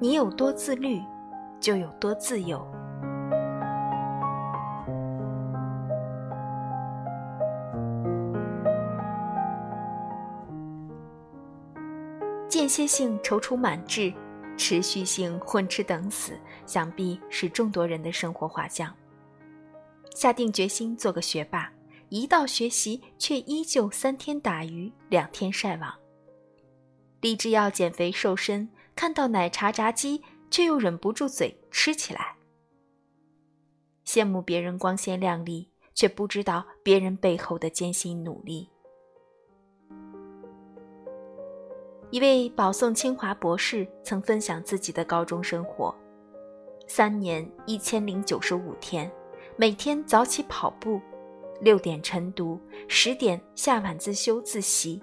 你有多自律，就有多自由。间歇性踌躇满志，持续性混吃等死，想必是众多人的生活画像。下定决心做个学霸，一到学习却依旧三天打鱼两天晒网。立志要减肥瘦身，看到奶茶炸鸡却又忍不住嘴吃起来。羡慕别人光鲜亮丽，却不知道别人背后的艰辛努力。一位保送清华博士曾分享自己的高中生活：三年一千零九十五天，每天早起跑步，六点晨读，十点下晚自修自习，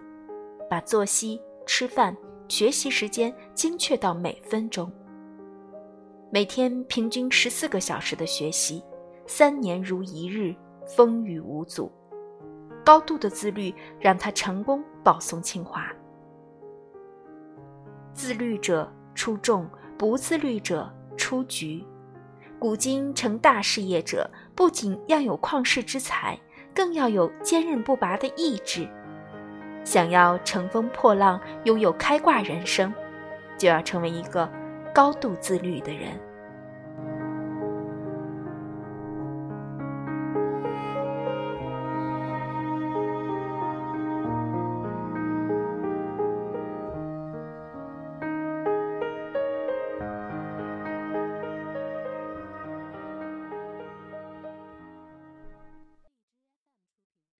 把作息、吃饭、学习时间精确到每分钟。每天平均十四个小时的学习，三年如一日，风雨无阻。高度的自律让他成功保送清华。自律者出众，不自律者出局。古今成大事业者，不仅要有旷世之才，更要有坚韧不拔的意志。想要乘风破浪，拥有开挂人生，就要成为一个高度自律的人。